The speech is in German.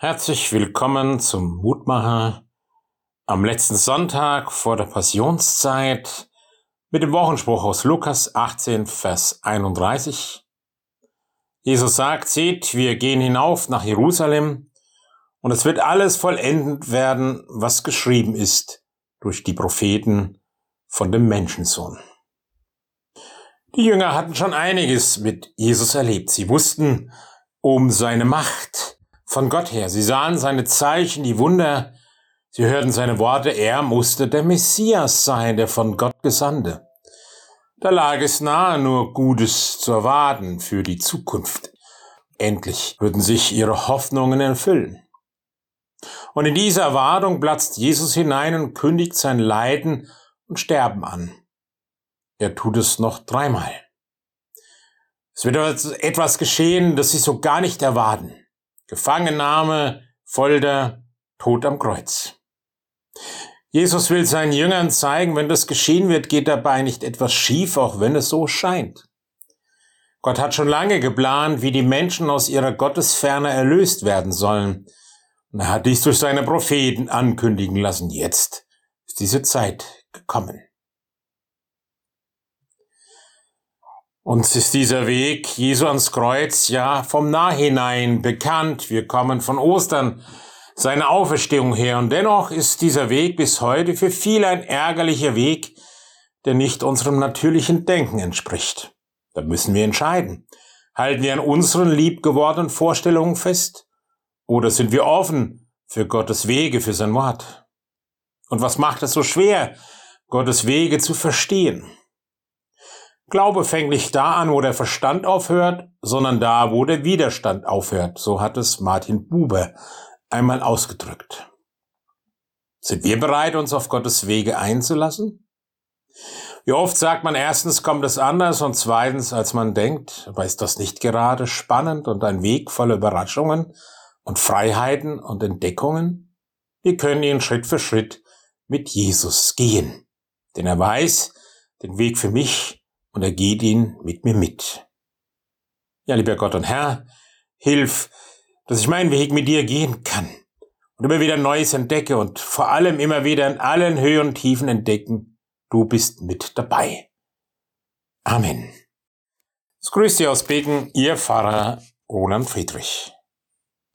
Herzlich willkommen zum Mutmacher am letzten Sonntag vor der Passionszeit mit dem Wochenspruch aus Lukas 18, Vers 31. Jesus sagt, seht, wir gehen hinauf nach Jerusalem und es wird alles vollendet werden, was geschrieben ist durch die Propheten von dem Menschensohn. Die Jünger hatten schon einiges mit Jesus erlebt. Sie wussten um seine Macht, von Gott her. Sie sahen seine Zeichen, die Wunder, sie hörten seine Worte, er musste der Messias sein, der von Gott gesandte. Da lag es nahe, nur Gutes zu erwarten für die Zukunft. Endlich würden sich ihre Hoffnungen erfüllen. Und in diese Erwartung platzt Jesus hinein und kündigt sein Leiden und Sterben an. Er tut es noch dreimal. Es wird etwas geschehen, das sie so gar nicht erwarten. Gefangennahme, Folter, Tod am Kreuz. Jesus will seinen Jüngern zeigen, wenn das geschehen wird, geht dabei nicht etwas schief, auch wenn es so scheint. Gott hat schon lange geplant, wie die Menschen aus ihrer Gottesferne erlöst werden sollen. Und er hat dies durch seine Propheten ankündigen lassen. Jetzt ist diese Zeit gekommen. Uns ist dieser Weg Jesu ans Kreuz ja vom Nahhinein bekannt. Wir kommen von Ostern, seine Auferstehung her. Und dennoch ist dieser Weg bis heute für viele ein ärgerlicher Weg, der nicht unserem natürlichen Denken entspricht. Da müssen wir entscheiden. Halten wir an unseren liebgewordenen Vorstellungen fest? Oder sind wir offen für Gottes Wege, für sein Wort? Und was macht es so schwer, Gottes Wege zu verstehen? Glaube fängt nicht da an, wo der Verstand aufhört, sondern da, wo der Widerstand aufhört. So hat es Martin Buber einmal ausgedrückt. Sind wir bereit, uns auf Gottes Wege einzulassen? Wie oft sagt man erstens kommt es anders und zweitens als man denkt, aber ist das nicht gerade spannend und ein Weg voller Überraschungen und Freiheiten und Entdeckungen? Wir können ihn Schritt für Schritt mit Jesus gehen, denn er weiß den Weg für mich und er geht ihn mit mir mit. Ja, lieber Gott und Herr, hilf, dass ich meinen Weg mit dir gehen kann und immer wieder Neues entdecke und vor allem immer wieder in allen Höhen und Tiefen entdecken, du bist mit dabei. Amen. Es grüßt Sie aus Beken, Ihr Pfarrer Roland Friedrich.